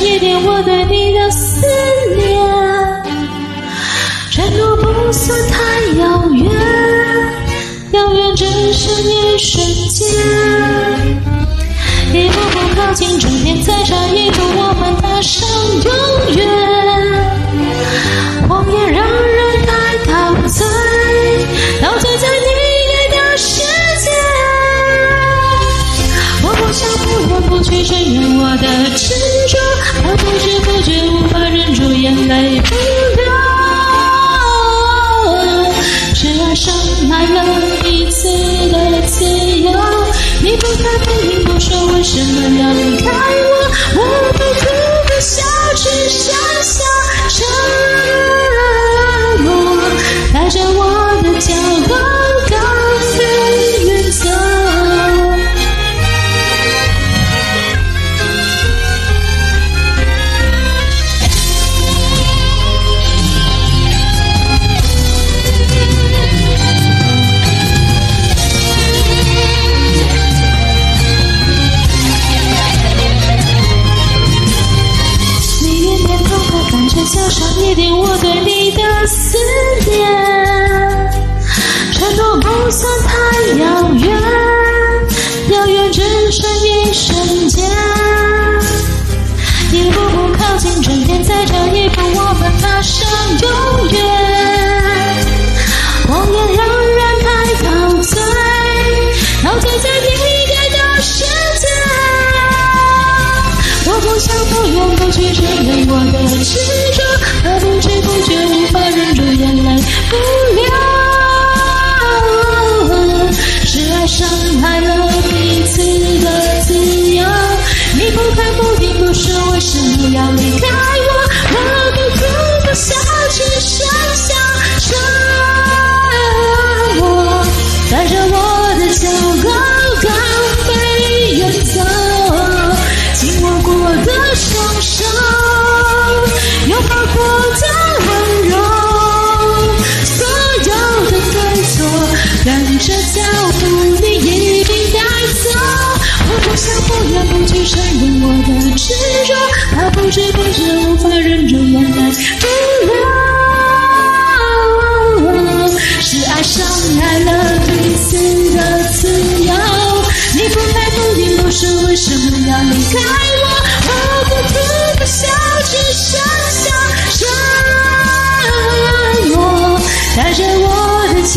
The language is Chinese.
一点我对你的思念，承诺不算太遥远，遥远只是一瞬间，一步步靠近，终点再差一步，我们踏上永远。谁承认我的执着，而不知不觉无法忍住眼泪不流。伤害了彼此的自由，你不看不听不说，为什么要离开我？我不哭不笑，只剩加上一点我对你的思念，承诺不算太遥远，遥远只剩一瞬间。一步步靠近终点，在这一步我们踏上永远。想不言不去承认我的执着，而不知不觉无法忍住眼泪不流。着脚步，你一并带走。我不想不言不去承认我的执着，怕不知不觉无法忍住眼泪不流。是爱伤害了彼此的自由。你不爱不听不说，为什么要离开我？我不哭不笑，只剩下沉默，带着我的骄。